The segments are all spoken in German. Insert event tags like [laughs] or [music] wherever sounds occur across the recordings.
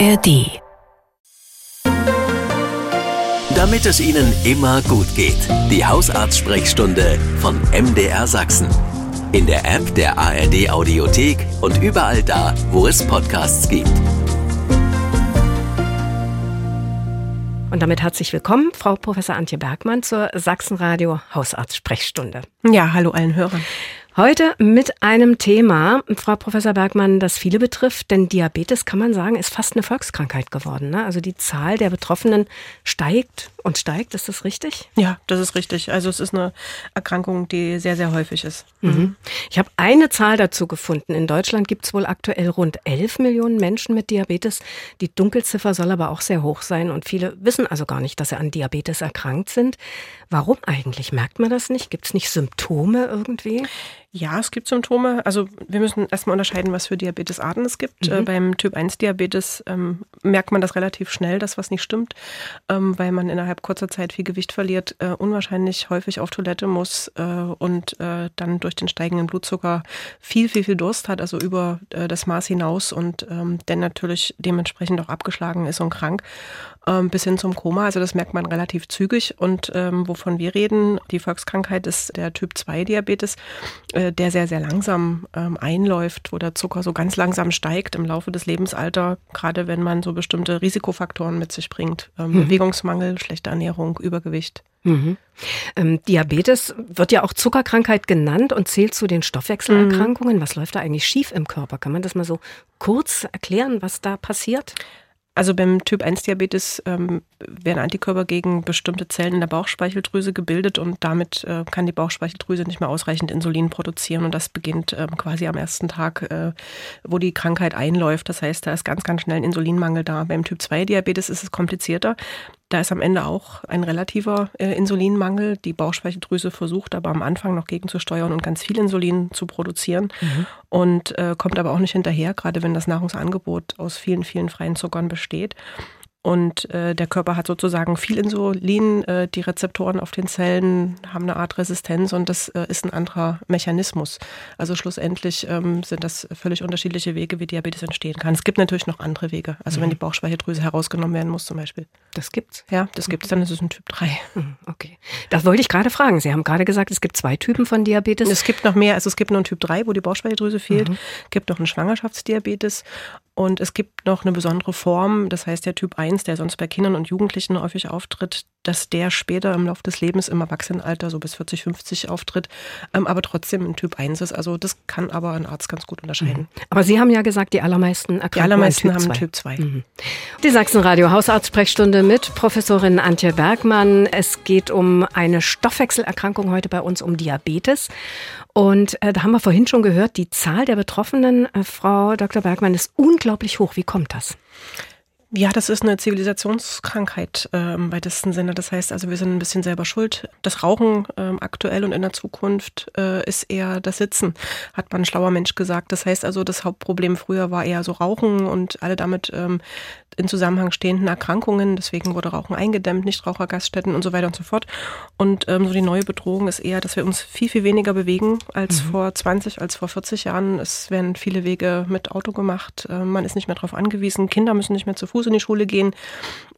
ARD. Damit es Ihnen immer gut geht. Die Hausarzt-Sprechstunde von MDR Sachsen. In der App der ARD Audiothek und überall da, wo es Podcasts gibt. Und damit herzlich willkommen, Frau Professor Antje Bergmann zur Sachsenradio Hausarzt-Sprechstunde. Ja, hallo allen Hörern. Heute mit einem Thema, Frau Professor Bergmann, das viele betrifft, denn Diabetes kann man sagen, ist fast eine Volkskrankheit geworden. Ne? Also die Zahl der Betroffenen steigt und steigt, ist das richtig? Ja, das ist richtig. Also es ist eine Erkrankung, die sehr, sehr häufig ist. Mhm. Ich habe eine Zahl dazu gefunden. In Deutschland gibt es wohl aktuell rund 11 Millionen Menschen mit Diabetes. Die Dunkelziffer soll aber auch sehr hoch sein und viele wissen also gar nicht, dass sie an Diabetes erkrankt sind. Warum eigentlich? Merkt man das nicht? Gibt es nicht Symptome irgendwie? Ja, es gibt Symptome. Also wir müssen erstmal unterscheiden, was für Diabetesarten es gibt. Mhm. Äh, beim Typ 1 Diabetes ähm, merkt man das relativ schnell, dass was nicht stimmt, ähm, weil man innerhalb kurzer Zeit viel Gewicht verliert, äh, unwahrscheinlich häufig auf Toilette muss äh, und äh, dann durch den steigenden Blutzucker viel, viel, viel Durst hat, also über äh, das Maß hinaus und ähm, dann natürlich dementsprechend auch abgeschlagen ist und krank ähm, bis hin zum Koma. Also das merkt man relativ zügig und ähm, wovon wir reden, die Volkskrankheit ist der Typ 2 Diabetes äh, der sehr, sehr langsam ähm, einläuft, wo der Zucker so ganz langsam steigt im Laufe des Lebensalters, gerade wenn man so bestimmte Risikofaktoren mit sich bringt. Ähm, mhm. Bewegungsmangel, schlechte Ernährung, Übergewicht. Mhm. Ähm, Diabetes wird ja auch Zuckerkrankheit genannt und zählt zu den Stoffwechselerkrankungen. Mhm. Was läuft da eigentlich schief im Körper? Kann man das mal so kurz erklären, was da passiert? Also beim Typ 1 Diabetes ähm, werden Antikörper gegen bestimmte Zellen in der Bauchspeicheldrüse gebildet und damit äh, kann die Bauchspeicheldrüse nicht mehr ausreichend Insulin produzieren und das beginnt ähm, quasi am ersten Tag, äh, wo die Krankheit einläuft. Das heißt, da ist ganz, ganz schnell ein Insulinmangel da. Beim Typ 2 Diabetes ist es komplizierter. Da ist am Ende auch ein relativer äh, Insulinmangel. Die Bauchspeicheldrüse versucht aber am Anfang noch gegenzusteuern und ganz viel Insulin zu produzieren mhm. und äh, kommt aber auch nicht hinterher, gerade wenn das Nahrungsangebot aus vielen, vielen freien Zuckern besteht. Und äh, der Körper hat sozusagen viel Insulin, äh, die Rezeptoren auf den Zellen haben eine Art Resistenz und das äh, ist ein anderer Mechanismus. Also schlussendlich ähm, sind das völlig unterschiedliche Wege, wie Diabetes entstehen kann. Es gibt natürlich noch andere Wege. Also mhm. wenn die Bauchspeicheldrüse herausgenommen werden muss zum Beispiel. Das gibt's? Ja, das gibt's. Dann ist es ein Typ 3. Mhm, okay. Das wollte ich gerade fragen. Sie haben gerade gesagt, es gibt zwei Typen von Diabetes. Es gibt noch mehr. Also es gibt noch einen Typ 3, wo die Bauchspeicheldrüse fehlt. Mhm. Es gibt noch einen Schwangerschaftsdiabetes und es gibt noch eine besondere Form, das heißt der Typ 1, der sonst bei Kindern und Jugendlichen häufig auftritt, dass der später im Laufe des Lebens im Erwachsenenalter so bis 40, 50 auftritt, ähm, aber trotzdem ein Typ 1 ist. Also das kann aber ein Arzt ganz gut unterscheiden. Mhm. Aber Sie haben ja gesagt, die allermeisten erkranken Die allermeisten typ haben 2. Typ 2. Mhm. Die Sachsenradio Hausarztsprechstunde mit Professorin Antje Bergmann. Es geht um eine Stoffwechselerkrankung heute bei uns, um Diabetes. Und äh, da haben wir vorhin schon gehört, die Zahl der Betroffenen, äh, Frau Dr. Bergmann, ist unglaublich hoch. Wie kommt das? Ja, das ist eine Zivilisationskrankheit äh, im weitesten Sinne. Das heißt also, wir sind ein bisschen selber schuld. Das Rauchen äh, aktuell und in der Zukunft äh, ist eher das Sitzen, hat man ein schlauer Mensch gesagt. Das heißt also, das Hauptproblem früher war eher so Rauchen und alle damit ähm, in Zusammenhang stehenden Erkrankungen. Deswegen wurde Rauchen eingedämmt, Nichtrauchergaststätten und so weiter und so fort. Und ähm, so die neue Bedrohung ist eher, dass wir uns viel, viel weniger bewegen als mhm. vor 20, als vor 40 Jahren. Es werden viele Wege mit Auto gemacht. Äh, man ist nicht mehr darauf angewiesen. Kinder müssen nicht mehr zu Fuß in die Schule gehen.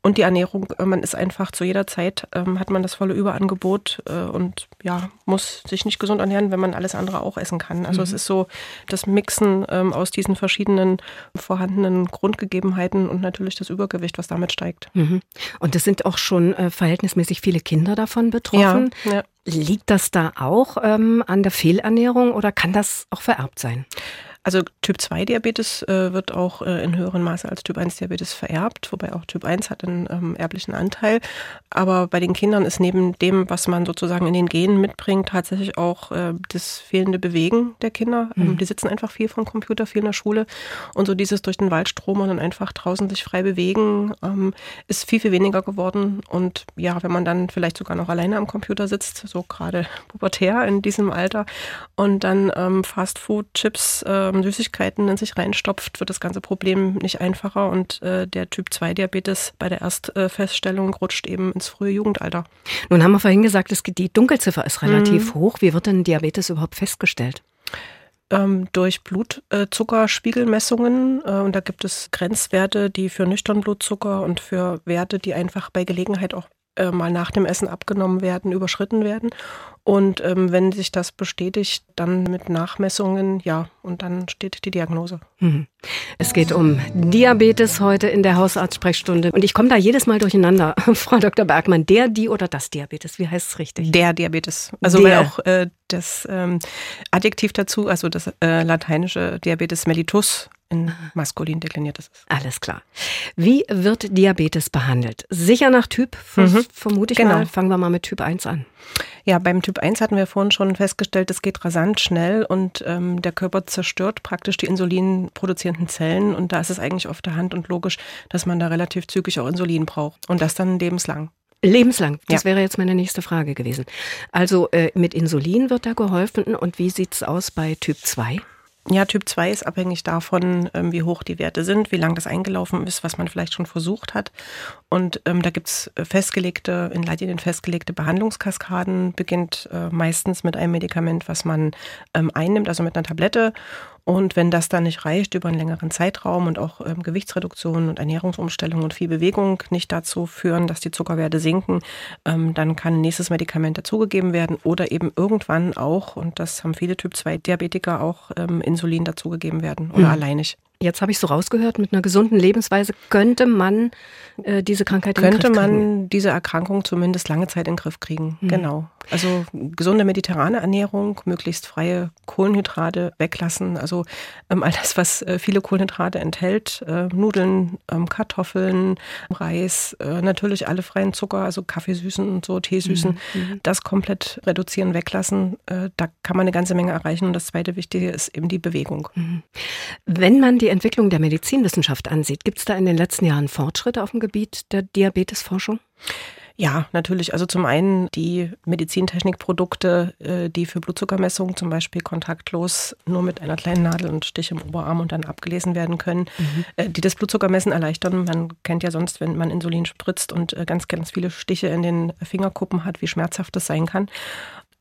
Und die Ernährung, äh, man ist einfach zu jeder Zeit, ähm, hat man das volle Überangebot äh, und ja, muss sich nicht gesund ernähren, wenn man alles andere auch essen kann. Also mhm. es ist so das Mixen ähm, aus diesen verschiedenen vorhandenen Grundgegebenheiten und natürlich natürlich das Übergewicht, was damit steigt. Mhm. Und es sind auch schon äh, verhältnismäßig viele Kinder davon betroffen. Ja, ja. Liegt das da auch ähm, an der Fehlernährung oder kann das auch vererbt sein? Also Typ 2 Diabetes äh, wird auch äh, in höherem Maße als Typ 1 Diabetes vererbt, wobei auch Typ 1 hat einen ähm, erblichen Anteil. Aber bei den Kindern ist neben dem, was man sozusagen in den Genen mitbringt, tatsächlich auch äh, das fehlende Bewegen der Kinder. Ähm, mhm. die sitzen einfach viel vom Computer, viel in der Schule. Und so dieses durch den Wald stromern und einfach draußen sich frei bewegen, ähm, ist viel, viel weniger geworden. Und ja, wenn man dann vielleicht sogar noch alleine am Computer sitzt, so gerade pubertär in diesem Alter, und dann ähm, Fastfood, Chips, ähm, Süßigkeiten in sich reinstopft, wird das ganze Problem nicht einfacher und äh, der Typ 2 Diabetes bei der Erstfeststellung rutscht eben ins frühe Jugendalter. Nun haben wir vorhin gesagt, es, die Dunkelziffer ist relativ mhm. hoch. Wie wird denn Diabetes überhaupt festgestellt? ähm, durch Blutzuckerspiegelmessungen. Äh, und da gibt es Grenzwerte, die für nüchtern Blutzucker und für Werte, die einfach bei Gelegenheit auch äh, mal nach dem Essen abgenommen werden, überschritten werden. Und ähm, wenn sich das bestätigt, dann mit Nachmessungen, ja, und dann steht die Diagnose. Mhm. Es geht um Diabetes heute in der Hausarztsprechstunde. Und ich komme da jedes Mal durcheinander, [laughs] Frau Dr. Bergmann. Der, die oder das Diabetes? Wie heißt es richtig? Der Diabetes. Also der. weil auch äh, das ähm, Adjektiv dazu, also das äh, lateinische Diabetes mellitus in maskulin dekliniert ist. Alles klar. Wie wird Diabetes behandelt? Sicher nach Typ, mhm. vermute ich genau. mal. Fangen wir mal mit Typ 1 an. Ja, beim Typ 1 hatten wir vorhin schon festgestellt, es geht rasant schnell und ähm, der Körper zerstört praktisch die insulinproduzierenden Zellen und da ist es eigentlich auf der Hand und logisch, dass man da relativ zügig auch Insulin braucht und das dann lebenslang. Lebenslang. Das ja. wäre jetzt meine nächste Frage gewesen. Also äh, mit Insulin wird da geholfen und wie sieht es aus bei Typ 2? Ja, Typ 2 ist abhängig davon, ähm, wie hoch die Werte sind, wie lang das eingelaufen ist, was man vielleicht schon versucht hat. Und ähm, da gibt's äh, festgelegte, in Leitlinien festgelegte Behandlungskaskaden, beginnt äh, meistens mit einem Medikament, was man ähm, einnimmt, also mit einer Tablette und wenn das dann nicht reicht über einen längeren Zeitraum und auch ähm, Gewichtsreduktion und Ernährungsumstellung und viel Bewegung nicht dazu führen, dass die Zuckerwerte sinken, ähm, dann kann ein nächstes Medikament dazugegeben werden oder eben irgendwann auch, und das haben viele Typ-2-Diabetiker auch, ähm, Insulin dazugegeben werden oder mhm. alleinig. Jetzt habe ich so rausgehört, mit einer gesunden Lebensweise könnte man äh, diese Krankheit könnte in. Könnte man diese Erkrankung zumindest lange Zeit in den Griff kriegen. Mhm. Genau. Also gesunde mediterrane Ernährung, möglichst freie Kohlenhydrate weglassen. Also ähm, all das, was äh, viele Kohlenhydrate enthält, äh, Nudeln, ähm, Kartoffeln, Reis, äh, natürlich alle freien Zucker, also Kaffeesüßen und so, Teesüßen, mhm. mhm. das komplett reduzieren, weglassen. Äh, da kann man eine ganze Menge erreichen. Und das zweite Wichtige ist eben die Bewegung. Mhm. Wenn man die Entwicklung der Medizinwissenschaft ansieht, gibt es da in den letzten Jahren Fortschritte auf dem Gebiet der Diabetesforschung? Ja, natürlich. Also zum einen die Medizintechnikprodukte, äh, die für Blutzuckermessungen zum Beispiel kontaktlos nur mit einer kleinen Nadel und Stich im Oberarm und dann abgelesen werden können, mhm. Äh, die das Blutzuckermessen erleichtern. Man kennt ja sonst, wenn man Insulin spritzt und äh, ganz, ganz viele Stiche in den Fingerkuppen hat, wie schmerzhaft das sein kann.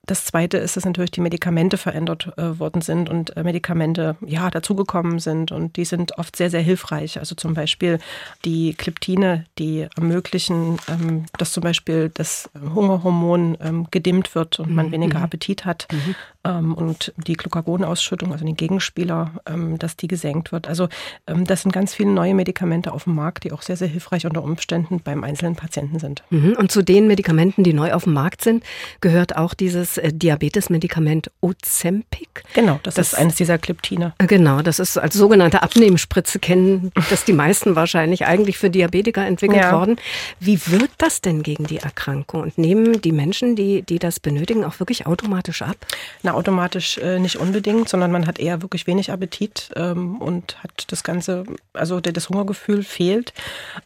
Das Zweite ist, dass natürlich die Medikamente verändert äh, worden sind und äh, Medikamente ja dazugekommen sind und die sind oft sehr, sehr hilfreich. Also zum Beispiel die Kleptine, die ermöglichen, ähm, dass zum Beispiel das Hungerhormon ähm, gedimmt wird und man mhm. weniger mhm. Appetit hat mhm. ähm, und die Glucagonausschüttung, also den Gegenspieler, ähm, dass die gesenkt wird. Also ähm, das sind ganz viele neue Medikamente auf dem Markt, die auch sehr, sehr hilfreich unter Umständen beim einzelnen Patienten sind. Mhm. Und zu den Medikamenten, die neu auf dem Markt sind, gehört auch dieses das äh, Diabetesmedikament Ozempic. Genau, das, das, ist eines dieser Kleptine. Äh, genau, das ist als sogenannte Abnehmspritze kennen, das die meisten wahrscheinlich eigentlich für Diabetiker entwickelt ja. worden. Wie wirkt das denn gegen die Erkrankung? Und nehmen die Menschen, die, die das benötigen, auch wirklich automatisch ab? Na, automatisch äh, nicht unbedingt, sondern man hat eher wirklich wenig Appetit ähm, und hat das Ganze, also das Hungergefühl fehlt.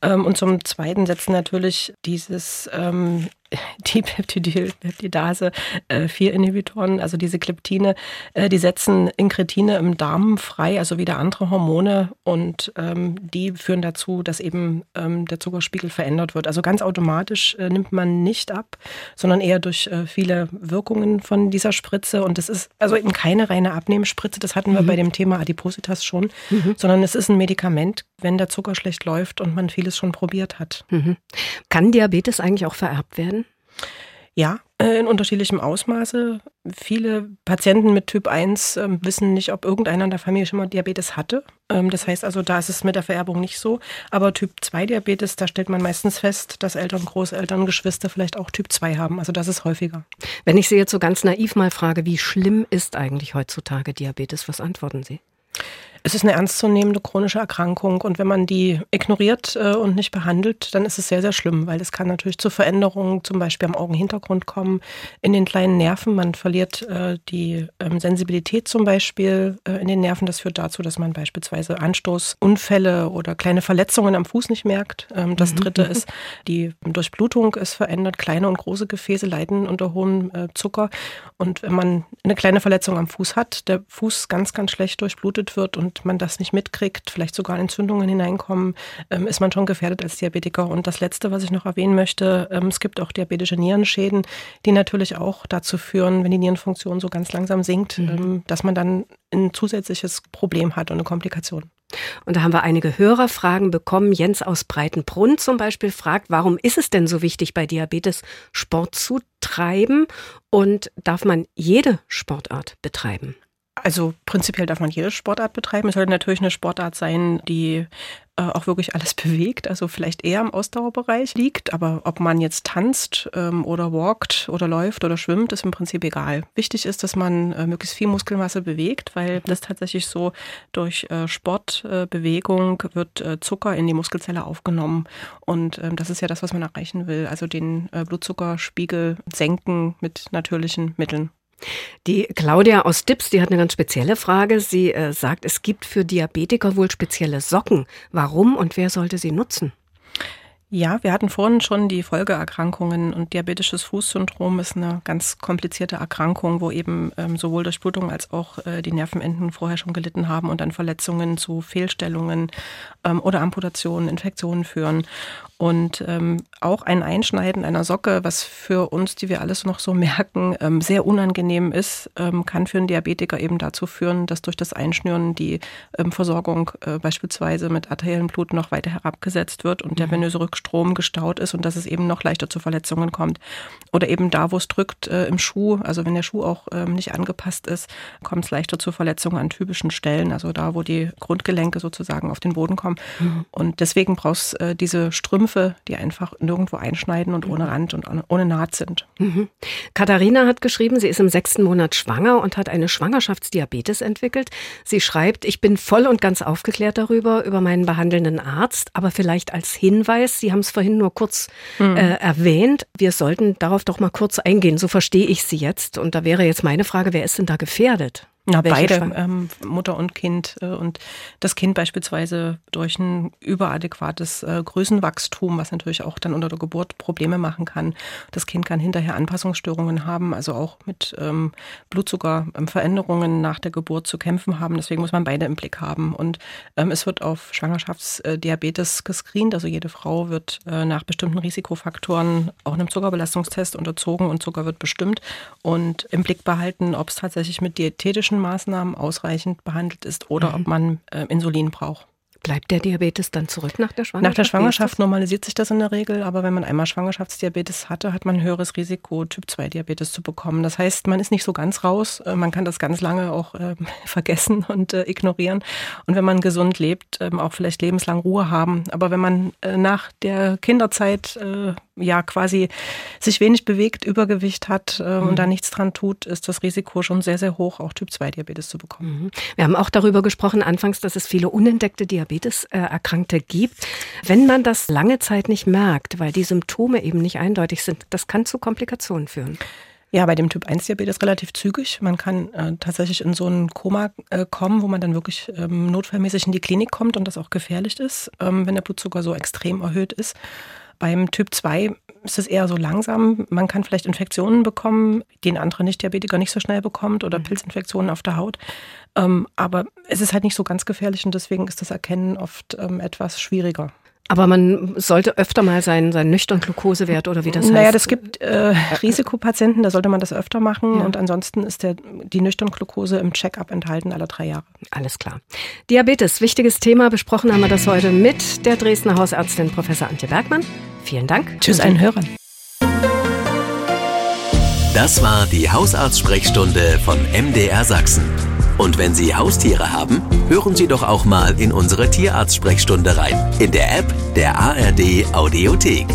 Ähm, und zum Zweiten setzen natürlich dieses ähm, [laughs] die Peptidase, äh, 4-Inhibitoren, also diese Kleptine, äh, die setzen Inkretine im Darm frei, also wieder andere Hormone und ähm, die führen dazu, dass eben ähm, der Zuckerspiegel verändert wird. Also ganz automatisch äh, nimmt man nicht ab, sondern eher durch äh, viele Wirkungen von dieser Spritze und es ist also eben keine reine Abnehmspritze, das hatten wir mhm. bei dem Thema Adipositas schon, mhm. sondern es ist ein Medikament, wenn der Zucker schlecht läuft und man vieles schon probiert hat. Mhm. Kann Diabetes eigentlich auch vererbt werden? Ja, äh, in unterschiedlichem Ausmaße. Viele Patienten mit Typ 1 ähm, wissen nicht, ob irgendeiner in der Familie schon mal Diabetes hatte. Ähm, das heißt also, da ist es mit der Vererbung nicht so. Aber Typ 2 Diabetes, da stellt man meistens fest, dass Eltern, Großeltern, Geschwister vielleicht auch Typ 2 haben. Also das ist häufiger. Wenn ich Sie jetzt so ganz naiv mal frage, wie schlimm ist eigentlich heutzutage Diabetes, was antworten Sie? Es ist eine ernstzunehmende chronische Erkrankung und wenn man die ignoriert äh, und nicht behandelt, dann ist es sehr, sehr schlimm, weil es kann natürlich zu Veränderungen zum Beispiel am Augenhintergrund kommen, in den kleinen Nerven. Man verliert äh, die ähm, Sensibilität zum Beispiel äh, in den Nerven. Das führt dazu, dass man beispielsweise Anstoßunfälle oder kleine Verletzungen am Fuß nicht merkt. Ähm, das mhm. dritte [laughs] ist, die Durchblutung ist verändert. Kleine und große Gefäße leiden unter hohem Zucker. Und wenn man eine kleine Verletzung am Fuß hat, der Fuß ganz, ganz schlecht durchblutet wird und und man das nicht mitkriegt, vielleicht sogar Entzündungen hineinkommen, ähm, ist man schon gefährdet als Diabetiker. Und das Letzte, was ich noch erwähnen möchte, ähm, es gibt auch diabetische Nierenschäden, die natürlich auch dazu führen, wenn die Nierenfunktion so ganz langsam sinkt, mhm. Ähm, dass man dann ein zusätzliches Problem hat und eine Komplikation. Und da haben wir einige Hörerfragen bekommen. Jens aus Breitenbrunn zum Beispiel fragt, warum ist es denn so wichtig, bei Diabetes Sport zu treiben? Und darf man jede Sportart betreiben? Also prinzipiell darf man jede Sportart betreiben. Es sollte natürlich eine Sportart sein, die äh, auch wirklich alles [laughs] bewegt, also vielleicht eher im Ausdauerbereich liegt. Aber ob man jetzt tanzt ähm, oder walkt oder läuft oder schwimmt, ist im Prinzip egal. Wichtig ist, dass man äh, möglichst viel Muskelmasse bewegt, weil das tatsächlich so durch äh, Sportbewegung wird äh, Zucker in die Muskelzelle aufgenommen. Und ähm, das ist ja das, was man erreichen will. Also den äh, Blutzuckerspiegel senken mit natürlichen Mitteln. Die Claudia aus Dips, die hat eine ganz spezielle Frage. Sie äh, sagt, es gibt für Diabetiker wohl spezielle Socken. Warum und wer sollte sie nutzen? Ja, wir hatten vorhin schon die Folgeerkrankungen und diabetisches Fußsyndrom ist eine ganz komplizierte Erkrankung, wo eben ähm, sowohl Durchblutung als auch äh, die Nervenenden vorher schon gelitten haben und dann Verletzungen zu Fehlstellungen ähm, oder Amputationen, Infektionen führen. Und ähm, auch ein Einschneiden einer Socke, was für uns, die wir alles noch so merken, ähm, sehr unangenehm ist, ähm, kann für einen Diabetiker eben dazu führen, dass durch das Einschnüren die ähm, Versorgung äh, beispielsweise mit arteriellem Blut noch weiter herabgesetzt wird und der mhm. venöse Rückstrom gestaut ist und dass es eben noch leichter zu Verletzungen kommt. Oder eben da, wo es drückt, äh, im Schuh, also wenn der Schuh auch ähm, nicht angepasst ist, kommt es leichter zu Verletzungen an typischen Stellen, also da, wo die Grundgelenke sozusagen auf den Boden kommen. Mhm. Und deswegen brauchst äh, diese Strümpfe Strümpfe, die einfach nirgendwo einschneiden und ohne Rand und ohne Naht sind. Mhm. Katharina hat geschrieben, sie ist im sechsten Monat schwanger und hat eine Schwangerschaftsdiabetes entwickelt. Sie schreibt, ich bin voll und ganz aufgeklärt darüber, über meinen behandelnden Arzt, aber vielleicht als Hinweis, Sie haben es vorhin nur kurz mhm. äh, erwähnt, wir sollten darauf doch mal kurz eingehen. So verstehe ich Sie jetzt. Und da wäre jetzt meine Frage, wer ist denn da gefährdet? Na, beide, ähm, Mutter und Kind. Äh, und das Kind beispielsweise durch ein überadäquates äh, Größenwachstum, was natürlich auch dann unter der Geburt Probleme machen kann. Das Kind kann hinterher Anpassungsstörungen haben, also auch mit ähm, Blutzuckerveränderungen nach der Geburt zu kämpfen haben. Deswegen muss man beide im Blick haben. Und ähm, es wird auf Schwangerschaftsdiabetes gescreent. Also jede Frau wird äh, nach bestimmten Risikofaktoren auch einem Zuckerbelastungstest unterzogen und Zucker wird bestimmt und im Blick behalten, ob es tatsächlich mit diätetischen Maßnahmen ausreichend behandelt ist oder mhm. ob man äh, Insulin braucht. Bleibt der Diabetes dann zurück nach der Schwangerschaft? Nach der Schwangerschaft normalisiert sich das in der Regel, aber wenn man einmal Schwangerschaftsdiabetes hatte, hat man ein höheres Risiko, Typ-2-Diabetes zu bekommen. Das heißt, man ist nicht so ganz raus, äh, man kann das ganz lange auch äh, [laughs] vergessen und äh, ignorieren. Und wenn man gesund lebt, ähm, auch vielleicht lebenslang Ruhe haben. Aber wenn man äh, nach der Kinderzeit äh, ja quasi sich wenig bewegt, Übergewicht hat äh, mhm. und da nichts dran tut, ist das Risiko schon sehr, sehr hoch, auch Typ-2-Diabetes zu bekommen. Mhm. Wir haben auch darüber gesprochen anfangs, dass es viele unentdeckte Diabetes-Erkrankte gibt. Wenn man das lange Zeit nicht merkt, weil die Symptome eben nicht eindeutig sind, das kann zu Komplikationen führen. Ja, bei dem Typ 1 Diabetes relativ zügig. Man kann äh, tatsächlich in so ein Koma äh, kommen, wo man dann wirklich ähm, notfallmäßig in die Klinik kommt und das auch gefährlich ist, ähm, wenn der Blutzucker so extrem erhöht ist. Beim Typ 2 ist es eher so langsam. Man kann vielleicht Infektionen bekommen, die ein anderer Nicht-Diabetiker nicht so schnell bekommt oder mhm. Pilzinfektionen auf der Haut. Ähm, aber es ist halt nicht so ganz gefährlich und deswegen ist das Erkennen oft ähm, etwas schwieriger. Aber man sollte öfter mal seinen, seinen nüchtern Glukosewert oder wie das naja, heißt. Naja, das gibt äh, Risikopatienten, da sollte man das öfter machen. Ja. Und ansonsten ist der, die nüchtern Glukose im Check-up enthalten alle drei Jahre. Alles klar. Diabetes, wichtiges Thema. Besprochen haben wir das heute mit der Dresdner Hausärztin Professor Antje Bergmann. Vielen Dank. Tschüss allen Hörern. Das war die Hausarztsprechstunde von MDR Sachsen. Und wenn Sie Haustiere haben, hören Sie doch auch mal in unsere Tierarzt-Sprechstunde rein. In der App der ARD Audiothek.